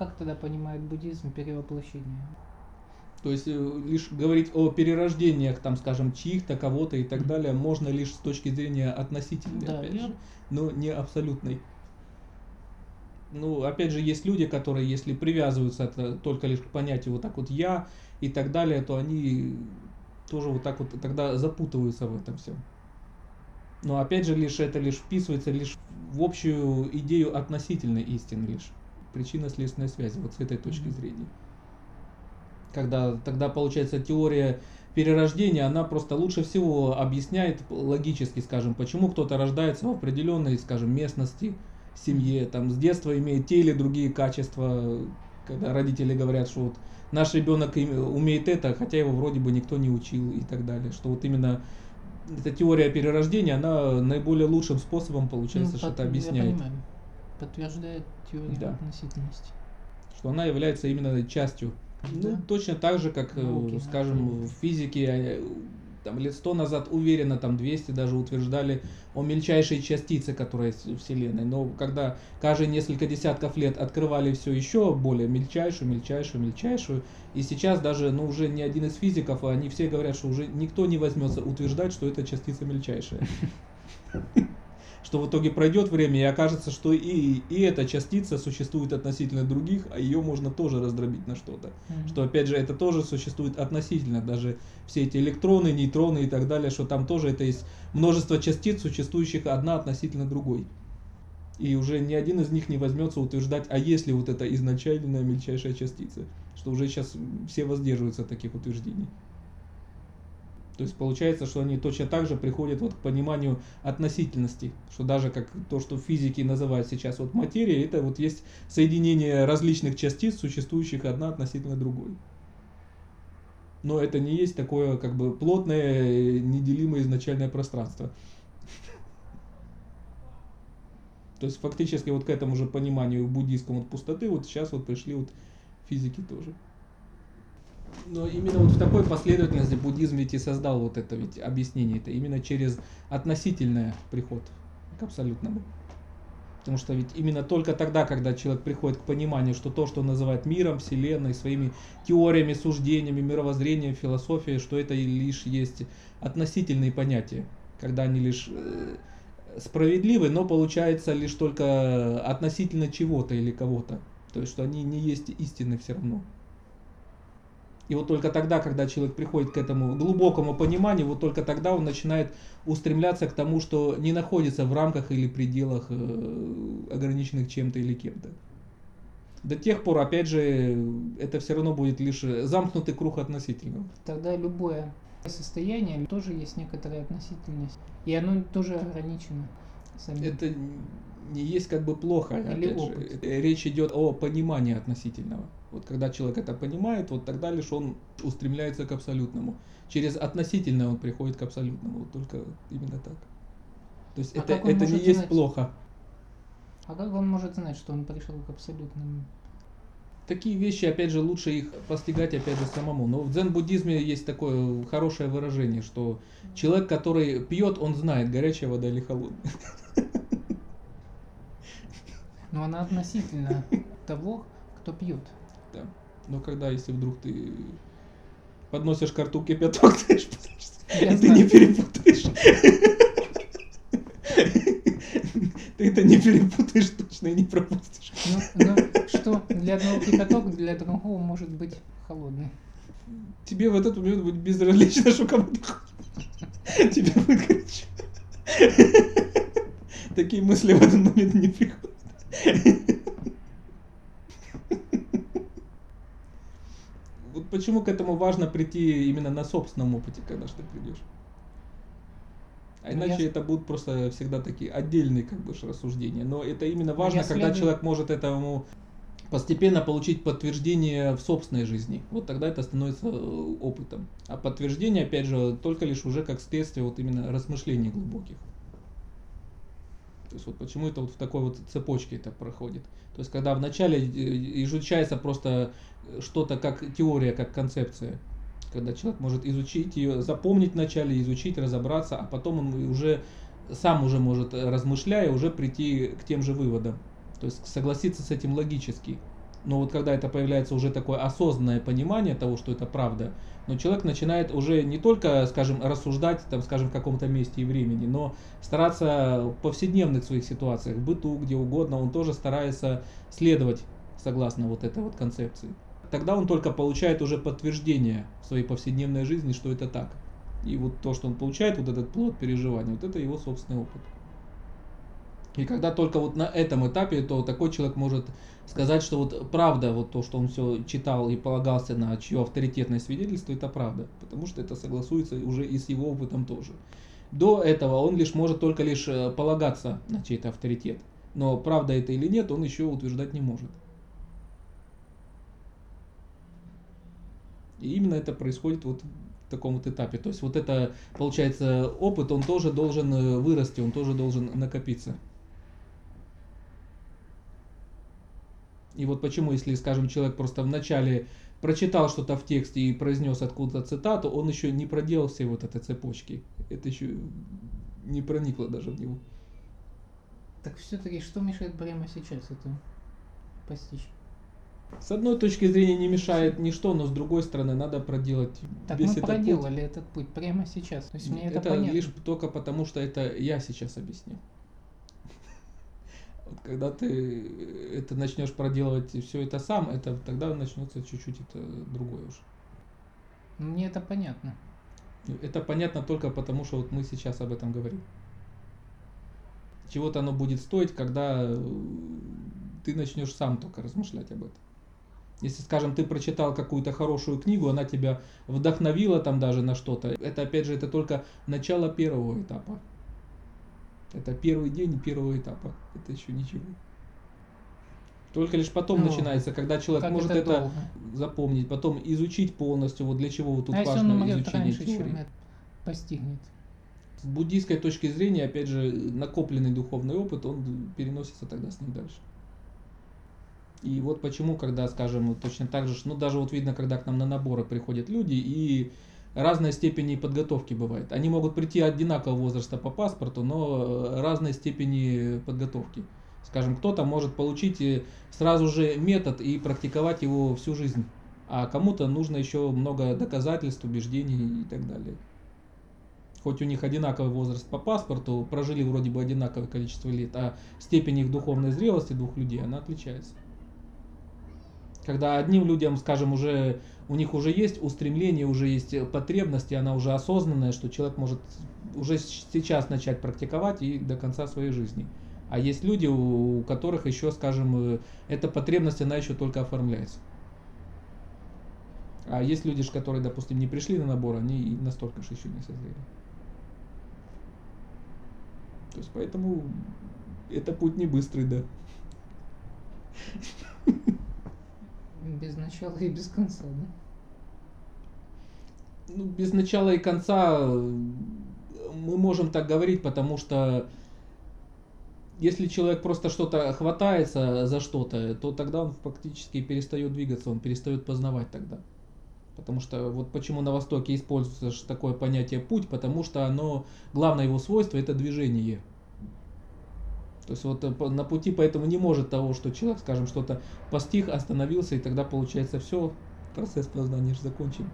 как тогда понимает буддизм перевоплощение? То есть э, лишь говорить о перерождениях, там, скажем, чьих-то, кого-то и так далее, можно лишь с точки зрения относительной, Да, опять я- же, но не абсолютной. Ну, опять же, есть люди, которые, если привязываются это только лишь к понятию вот так вот я и так далее, то они тоже вот так вот тогда запутываются в этом всем. Но опять же, лишь это лишь вписывается лишь в общую идею относительной истины лишь. Причинно-следственной связи, вот с этой точки Мгм. зрения. Когда тогда получается теория перерождения, она просто лучше всего объясняет логически, скажем, почему кто-то рождается в определенной, скажем, местности, семье, там с детства имеет те или другие качества, когда родители говорят, что вот наш ребенок умеет это, хотя его вроде бы никто не учил и так далее, что вот именно эта теория перерождения, она наиболее лучшим способом, получается, Ну, что под- это я объясняет, понимаю. Подтверждает теорию Да. относительности. что она является именно частью. Ну, Да. точно так же, как, э, Науки, скажем, да. в физике, э, там, лет сто назад уверенно, там 200 даже утверждали о мельчайшей частице, которая есть в Вселенной. Но когда каждые несколько десятков лет открывали все еще более мельчайшую, мельчайшую, мельчайшую, и сейчас даже, ну, уже ни один из физиков, они все говорят, что уже никто не возьмется утверждать, что эта частица мельчайшая. Что в итоге пройдет время и окажется, что и, и эта частица существует относительно других, а ее можно тоже раздробить на что-то. Мгм. Что опять же это тоже существует относительно, даже все эти электроны, нейтроны и так далее, что там тоже это есть множество частиц, существующих одна относительно другой. И уже ни один из них не возьмется утверждать, а есть ли вот эта изначальная мельчайшая частица. Что уже сейчас все воздерживаются от таких утверждений. То есть получается, что они точно так же приходят вот к пониманию относительности, что даже как то, что в физике называют сейчас вот материя, это вот есть соединение различных частиц, существующих одна относительно другой. Но это не есть такое как бы плотное, неделимое изначальное пространство. То есть фактически вот к этому же пониманию буддийскому вот пустоты вот сейчас вот пришли вот физики тоже. Но именно вот в такой последовательности буддизм ведь и создал вот это ведь объяснение. Это именно через относительное приход к абсолютному. Потому что ведь именно только тогда, когда человек приходит к пониманию, что то, что он называет миром, вселенной, своими теориями, суждениями, мировоззрением, философией, что это лишь есть относительные понятия, когда они лишь э, справедливы, но получается лишь только относительно чего-то или кого-то. То есть, что они не есть истины все равно. И вот только тогда, когда человек приходит к этому глубокому пониманию, вот только тогда он начинает устремляться к тому, что не находится в рамках или пределах э, ограниченных чем-то или кем-то. До тех пор, опять же, это все равно будет лишь замкнутый круг относительного. Тогда любое состояние тоже есть некоторая относительность. И оно тоже ограничено. самим. Это не есть как бы плохо. Или опять же. опыт. Э, Речь идет о понимании относительного. Вот когда человек это понимает, вот тогда лишь он устремляется к абсолютному. Через относительное он приходит к абсолютному. Вот только именно так. То есть А это, это не может есть знать? плохо. А как он может знать, что он пришел к абсолютному? Такие вещи, опять же, лучше их постигать, опять же, самому. Но в дзен-буддизме есть такое хорошее выражение, что человек, который пьет, он знает, горячая вода или холодная. Но она относительно того, кто пьет. Да. Но когда, если вдруг ты подносишь к рту кипяток, ты и ты не перепутаешь. Ты это не перепутаешь точно и не пропустишь. Ну, ну, что для одного кипяток, для другого может быть холодный. Тебе в этот момент будет безразлично, что кому-то. Тебе будет горячо. Такие мысли в этот момент не приходят. Вот почему к этому важно прийти именно на собственном опыте, когда ты придешь. А Ну, иначе я- это будут просто всегда такие отдельные как бы рассуждения. Но это именно важно, я когда следую- человек может этому постепенно получить подтверждение в собственной жизни. Вот тогда это становится э, опытом. А подтверждение, опять же, только лишь уже как следствие вот именно размышлений глубоких. То есть вот почему это вот в такой вот цепочке это проходит. То есть когда вначале э, изучается просто э, что-то как теория, как концепция, когда человек может изучить ее, запомнить вначале, изучить, разобраться, а потом он уже сам уже может, э, размышляя, уже прийти к тем же выводам. То есть согласиться с этим логически. Но вот когда это появляется уже такое осознанное понимание того, что это правда, но человек начинает уже не только, скажем, рассуждать, там, скажем, в каком-то месте и времени, но стараться в повседневных своих ситуациях, в быту, где угодно, он тоже старается следовать согласно вот этой вот концепции. Тогда он только получает уже подтверждение в своей повседневной жизни, что это так. И вот то, что он получает, вот этот плод переживания, вот это его собственный опыт. И когда только вот на этом этапе, то такой человек может сказать, что вот правда, вот то, что он все читал и полагался на чье авторитетное свидетельство, это правда. Потому что это согласуется уже и с его опытом тоже. До этого он лишь может только лишь э, полагаться на чей-то авторитет. Но правда это или нет, он еще утверждать не может. И именно это происходит вот в таком вот этапе. То есть вот это, получается, опыт, он тоже должен э, вырасти, он тоже должен накопиться. И вот почему, если, скажем, человек просто вначале прочитал что-то в тексте и произнес откуда-то цитату, он еще не проделал все вот этой цепочки. Это еще не проникло даже в него. Так все-таки что мешает прямо сейчас это постичь? С одной точки зрения не мешает ничто, но с другой стороны надо проделать Так весь мы этот проделали путь. этот путь прямо сейчас. То есть мне это, это понятно. лишь только потому, что это я сейчас объяснил. Вот когда ты это начнешь проделывать все это сам, это тогда начнется чуть-чуть это другое уже. Мне это понятно. Это понятно только потому, что вот мы сейчас об этом говорим. Чего-то оно будет стоить, когда э, ты начнешь сам только размышлять об этом. Если, скажем, ты прочитал какую-то хорошую книгу, она тебя вдохновила там даже на что-то, это опять же это только начало первого этапа. Это первый день первого этапа. Это еще ничего. Только лишь потом Ну, начинается, когда человек может это, это, запомнить, потом изучить полностью, вот для чего вот тут а если он важно изучение раньше, теории. чем это постигнет? С буддийской точки зрения, опять же, накопленный духовный опыт, он переносится тогда с ним дальше. И вот почему, когда, скажем, точно так же, ну даже вот видно, когда к нам на наборы приходят люди, и разной степени подготовки бывает. Они могут прийти одинакового возраста по паспорту, но э, разной степени подготовки. Скажем, кто-то может получить э, сразу же метод и практиковать его всю жизнь, а кому-то нужно еще много доказательств, убеждений и так далее. Хоть у них одинаковый возраст по паспорту, прожили вроде бы одинаковое количество лет, а степень их духовной зрелости двух людей, она отличается. Когда одним людям, скажем, уже у них уже есть устремление, уже есть потребности, она уже осознанная, что человек может уже сейчас начать практиковать и до конца своей жизни. А есть люди, у которых еще, скажем, э, эта потребность, она еще только оформляется. А есть люди, которые, допустим, не пришли на набор, они и настолько же еще не созрели. То есть поэтому это путь не быстрый, да. Без начала и без конца, да? ну, без начала и конца мы можем так говорить, потому что если человек просто что-то хватается за что-то, то тогда он фактически перестает двигаться, он перестает познавать тогда. Потому что вот почему на Востоке используется такое понятие путь, потому что оно, главное его свойство это движение. То есть вот э, на пути поэтому не может того, что человек, скажем, что-то постиг, остановился, и тогда получается все, процесс познания же закончен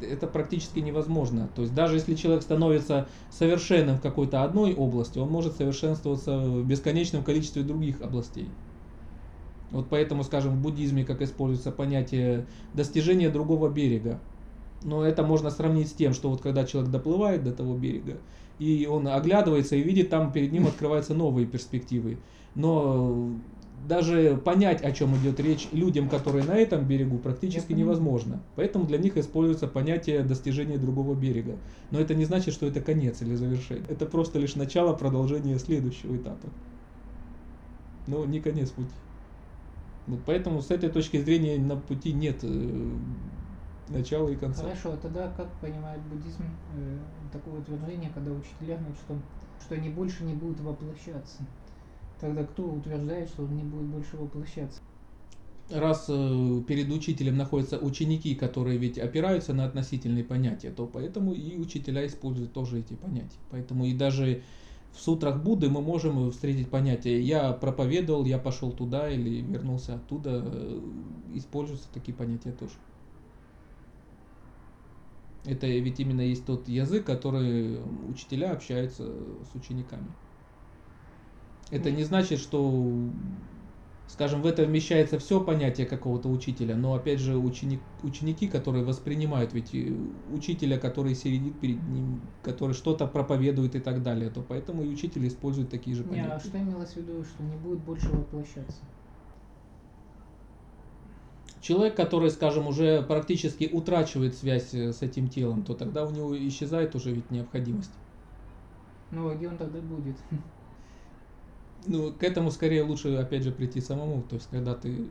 это практически невозможно. То есть даже если человек становится совершенным в какой-то одной области, он может совершенствоваться в бесконечном количестве других областей. Вот поэтому, скажем, в буддизме как используется понятие достижения другого берега. Но это можно сравнить с тем, что вот когда человек доплывает до того берега, и он оглядывается и видит, там перед ним открываются новые перспективы. Но даже понять, о чем идет речь людям, которые на этом берегу, практически невозможно. Поэтому для них используется понятие достижения другого берега. Но это не значит, что это конец или завершение. Это просто лишь начало продолжения следующего этапа. Но не конец пути. Вот поэтому с этой точки зрения на пути нет начала и конца. Хорошо, а тогда как понимает буддизм э, такое утверждение, когда учителя говорят, что, что они больше не будут воплощаться? Тогда кто утверждает, что он не будет больше воплощаться? Раз э, перед учителем находятся ученики, которые ведь опираются на относительные понятия, то поэтому и учителя используют тоже эти понятия. Поэтому и даже в сутрах Будды мы можем встретить понятие «я проповедовал, я пошел туда или вернулся оттуда». Э, используются такие понятия тоже. Это ведь именно есть тот язык, который учителя общаются с учениками. Это не значит, что, скажем, в это вмещается все понятие какого-то учителя, но опять же ученик, ученики, которые воспринимают, ведь учителя, который сидит перед ним, который что-то проповедует и так далее, то поэтому и учитель использует такие же понятия. Не, а что имелось в виду, что не будет больше воплощаться? Человек, который, скажем, уже практически утрачивает связь э, с этим телом, то тогда у него исчезает уже ведь необходимость. Ну, а где он тогда будет? Ну, к этому скорее лучше, опять же, прийти самому. То есть, когда ты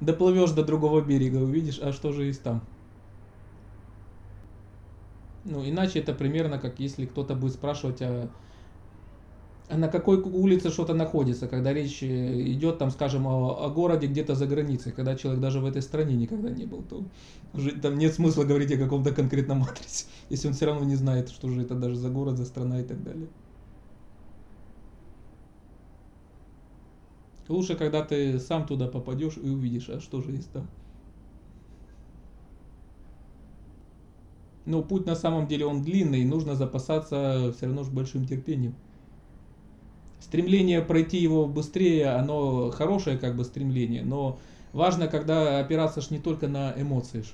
доплывешь до другого берега, увидишь, а что же есть там. Ну, иначе это примерно как если кто-то будет спрашивать, а а на какой улице что-то находится, когда речь э, идет, там, скажем, о, о городе где-то за границей, когда человек даже в этой стране никогда не был, то уже там нет смысла говорить о каком-то конкретном адресе, если он все равно не знает, что же это даже за город, за страна и так далее. Лучше, когда ты сам туда попадешь и увидишь, а что же есть там. Но путь на самом деле он длинный, нужно запасаться все равно же большим терпением стремление пройти его быстрее, оно хорошее как бы стремление, но важно, когда опираться ж не только на эмоции. Ж.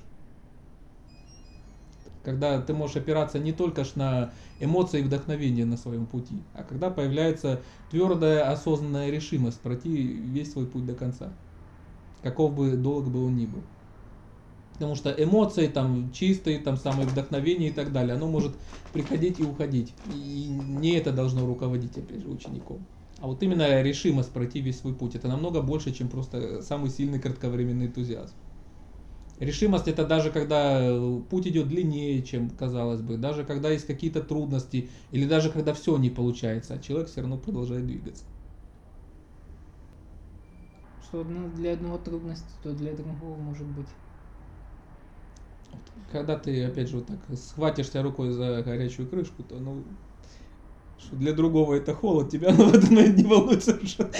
Когда ты можешь опираться не только ж на эмоции и вдохновение на своем пути, а когда появляется твердая осознанная решимость пройти весь свой путь до конца. Каков бы долг бы он ни был. Потому что эмоции там чистые, там самое вдохновение и так далее, оно может приходить и уходить. И не это должно руководить, опять же, учеником. А вот именно решимость пройти весь свой путь. Это намного больше, чем просто самый сильный кратковременный энтузиазм. Решимость это даже когда путь идет длиннее, чем казалось бы, даже когда есть какие-то трудности, или даже когда все не получается, а человек все равно продолжает двигаться. Что для одного трудности, то для другого может быть когда ты, опять же, вот так схватишься рукой за горячую крышку, то, ну, что для другого это холод, тебя ну, в этот момент не волнует совершенно.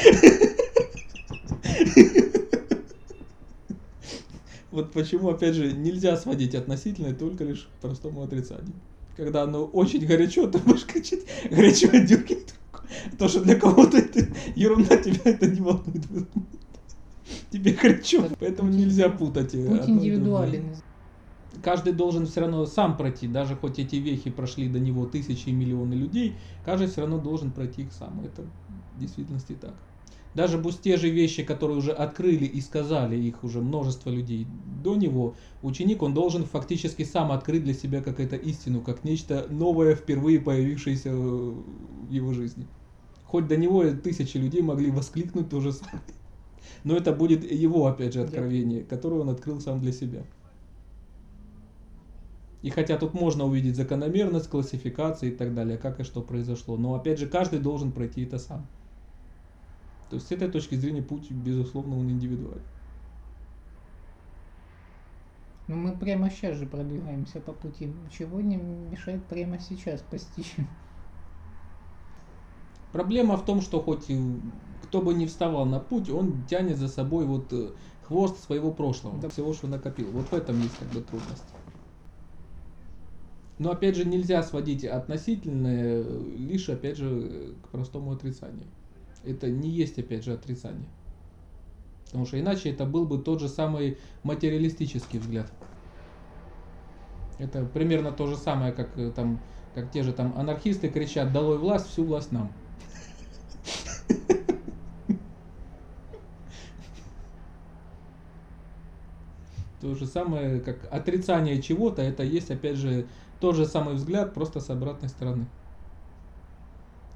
Вот почему, опять же, нельзя сводить относительное только лишь к простому отрицанию. Когда оно очень горячо, ты можешь кричать, горячо отдергивает руку. То, что для кого-то это ерунда, тебя это не волнует. Тебе горячо, поэтому нельзя путать. Путь индивидуален каждый должен все равно сам пройти, даже хоть эти вехи прошли до него тысячи и миллионы людей, каждый все равно должен пройти их сам. Это в действительности так. Даже пусть те же вещи, которые уже открыли и сказали их уже множество людей до него, ученик, он должен фактически сам открыть для себя какую-то истину, как нечто новое, впервые появившееся в его жизни. Хоть до него тысячи людей могли воскликнуть то самое. Но это будет его, опять же, откровение, которое он открыл сам для себя. И хотя тут можно увидеть закономерность, классификации и так далее, как и что произошло, но опять же каждый должен пройти это сам. То есть с этой точки зрения путь, безусловно, он индивидуален. Но мы прямо сейчас же продвигаемся по пути. Чего не мешает прямо сейчас постичь? Проблема в том, что хоть кто бы не вставал на путь, он тянет за собой вот э, хвост своего прошлого, да. всего, что накопил. Вот в этом есть как бы трудность. Но опять же нельзя сводить относительное лишь опять же к простому отрицанию. Это не есть опять же отрицание. Потому что иначе это был бы тот же самый материалистический взгляд. Это примерно то же самое, как э, там, как те же там анархисты кричат «Долой власть, всю власть нам». То же самое, как отрицание чего-то, это есть опять же тот же самый взгляд, просто с обратной стороны.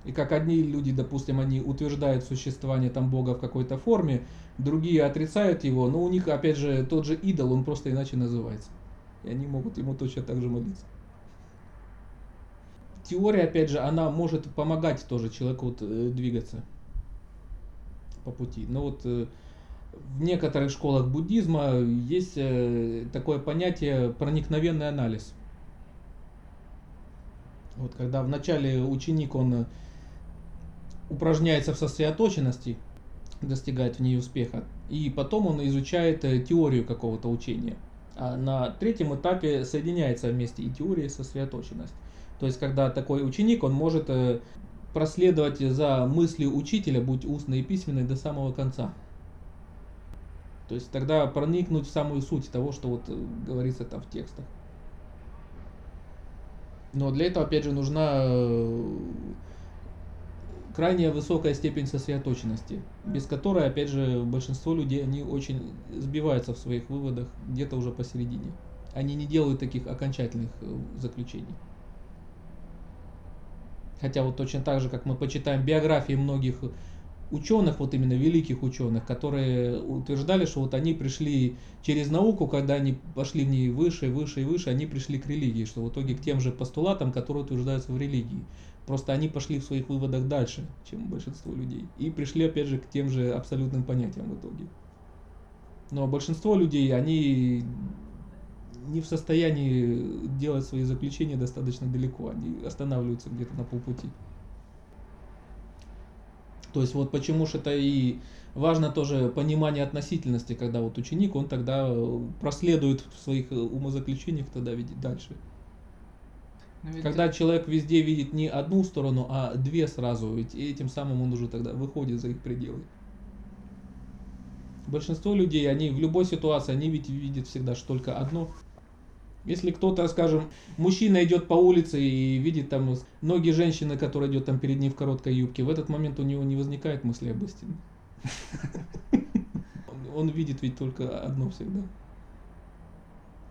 И как одни люди, допустим, они утверждают существование там Бога в какой-то форме, другие отрицают его, но у них, опять же, тот же идол, он просто иначе называется. И они могут ему точно так же молиться. Теория, опять же, она может помогать тоже человеку вот, э, двигаться по пути. Но вот э, в некоторых школах буддизма есть э, такое понятие проникновенный анализ – вот когда вначале ученик, он упражняется в сосредоточенности, достигает в ней успеха, и потом он изучает э, теорию какого-то учения. А на третьем этапе соединяется вместе и теория, и сосредоточенность. То есть, когда такой ученик, он может э, проследовать за мыслью учителя, будь устной и письменной, до самого конца. То есть тогда проникнуть в самую суть того, что вот э, говорится там в текстах. Но для этого, опять же, нужна э, крайне высокая степень сосредоточенности, без которой, опять же, большинство людей, они очень сбиваются в своих выводах где-то уже посередине. Они не делают таких окончательных э, заключений. Хотя вот точно так же, как мы почитаем биографии многих ученых, вот именно великих ученых, которые утверждали, что вот они пришли через науку, когда они пошли в ней выше, выше и выше, они пришли к религии, что в итоге к тем же постулатам, которые утверждаются в религии. Просто они пошли в своих выводах дальше, чем большинство людей. И пришли, опять же, к тем же абсолютным понятиям в итоге. Но большинство людей, они не в состоянии делать свои заключения достаточно далеко. Они останавливаются где-то на полпути. То есть вот почему же это и важно тоже понимание относительности, когда вот ученик, он тогда проследует в своих умозаключениях, тогда видит дальше. Когда человек везде видит не одну сторону, а две сразу, ведь этим самым он уже тогда выходит за их пределы. Большинство людей, они в любой ситуации, они ведь видят всегда что только одно. Если кто-то, скажем, мужчина идет по улице и видит там ноги женщины, которая идет там перед ним в короткой юбке, в этот момент у него не возникает мысли об истине. Он видит ведь только одно всегда.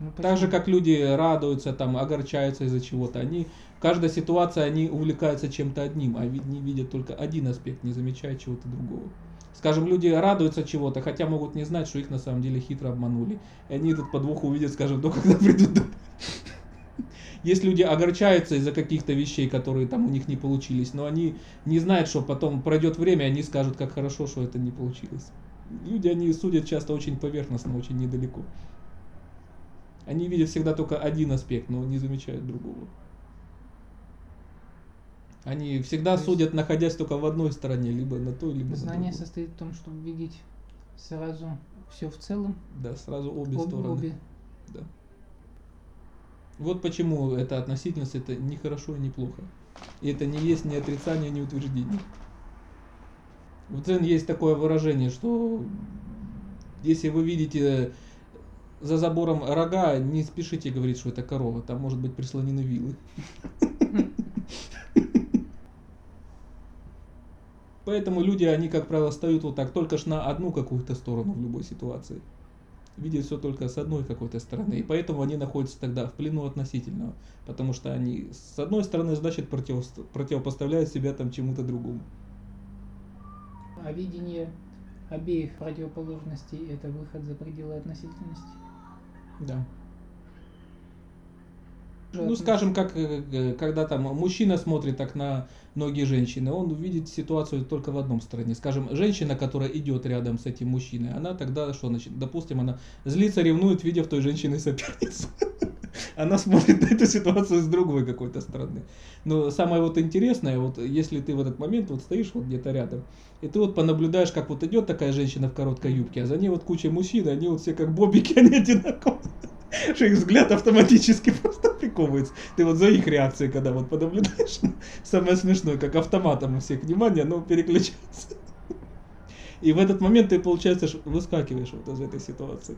Ну, так же, как люди радуются, там, огорчаются из-за чего-то. Они, в каждой ситуации они увлекаются чем-то одним, а не видят только один аспект, не замечая чего-то другого. Скажем, люди радуются чего-то, хотя могут не знать, что их на самом деле хитро обманули. И они этот подвох увидят, скажем, до когда придут домой. Есть люди огорчаются из-за каких-то вещей, которые там у них не получились, но они не знают, что потом пройдет время, они скажут, как хорошо, что это не получилось. Люди, они судят часто очень поверхностно, очень недалеко. Они видят всегда только один аспект, но не замечают другого. Они всегда То судят, находясь только в одной стороне, либо на той, либо Знание на другой. состоит в том, чтобы видеть сразу все в целом. Да, сразу обе Об, стороны. Обе. Да. Вот почему эта относительность это не хорошо и не плохо. И это не есть ни отрицание, ни утверждение. В Дзен есть такое выражение, что если вы видите за забором рога, не спешите говорить, что это корова. Там может быть прислонены вилы. Поэтому люди, они, как правило, встают вот так, только ж на одну какую-то сторону в любой ситуации. Видят все только с одной какой-то стороны. И поэтому они находятся тогда в плену относительного. Потому что они, с одной стороны, значит, против, противопоставляют себя там чему-то другому. А видение обеих противоположностей – это выход за пределы относительности? Да. Ну, скажем, как э, э, когда там мужчина смотрит так на ноги женщины, он видит ситуацию только в одном стороне. Скажем, женщина, которая идет рядом с этим мужчиной, она тогда что значит? Допустим, она злится, ревнует, видя в той женщине соперницу. Она смотрит на эту ситуацию с другой какой-то стороны. Но самое вот интересное, вот если ты в этот момент вот стоишь вот где-то рядом, и ты вот понаблюдаешь, как вот идет такая женщина в короткой юбке, а за ней вот куча мужчин, они вот все как бобики, они одинаковые что их взгляд автоматически просто приковывается. Ты вот за их реакцией, когда вот понаблюдаешь, самое смешное, как автоматом у всех внимание, оно переключается. И в этот момент ты, получается, выскакиваешь вот из этой ситуации.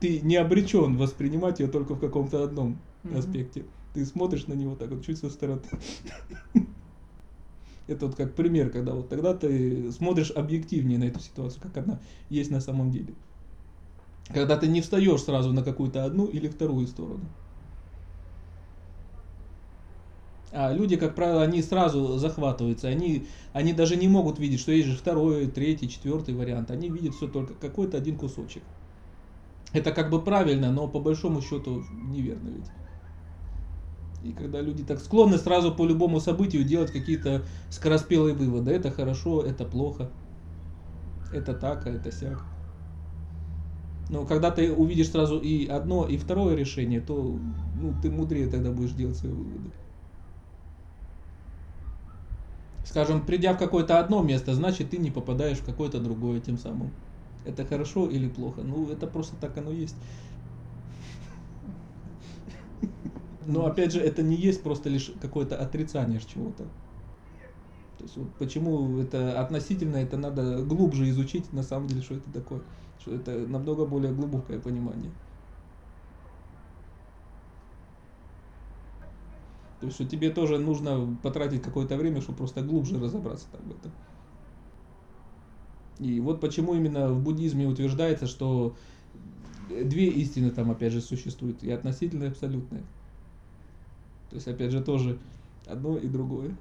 Ты не обречен воспринимать ее только в каком-то одном mm-hmm. аспекте. Ты смотришь на него так вот чуть со стороны. Это вот как пример, когда вот тогда ты смотришь объективнее на эту ситуацию, как она есть на самом деле. Когда ты не встаешь сразу на какую-то одну или вторую сторону. А люди, как правило, они сразу захватываются. Они, они даже не могут видеть, что есть же второй, третий, четвертый вариант. Они видят все только какой-то один кусочек. Это как бы правильно, но по большому счету неверно ведь. И когда люди так склонны сразу по любому событию делать какие-то скороспелые выводы. Это хорошо, это плохо. Это так, а это сяк. Но когда ты увидишь сразу и одно, и второе решение, то ну, ты мудрее тогда будешь делать свои выводы. Скажем, придя в какое-то одно место, значит ты не попадаешь в какое-то другое тем самым. Это хорошо или плохо? Ну, это просто так оно есть. Но опять же, это не есть просто лишь какое-то отрицание чего-то. То есть вот почему это относительно, это надо глубже изучить на самом деле, что это такое. Что это намного более глубокое понимание. То есть, что тебе тоже нужно потратить какое-то время, чтобы просто глубже разобраться в этом. И вот почему именно в буддизме утверждается, что две истины там опять же существуют, и относительная, и абсолютная. То есть, опять же, тоже одно и другое.